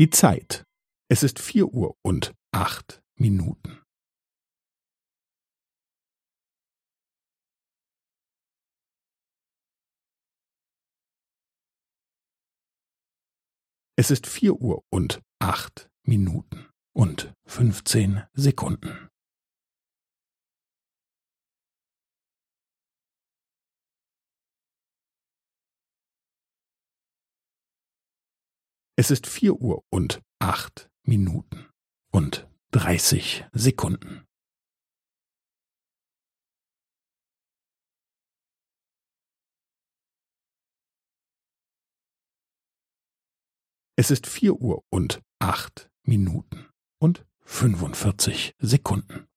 Die Zeit. Es ist vier Uhr und acht Minuten. Es ist vier Uhr und acht Minuten und fünfzehn Sekunden. Es ist vier Uhr und acht Minuten und dreißig Sekunden. Es ist vier Uhr und acht Minuten und fünfundvierzig Sekunden.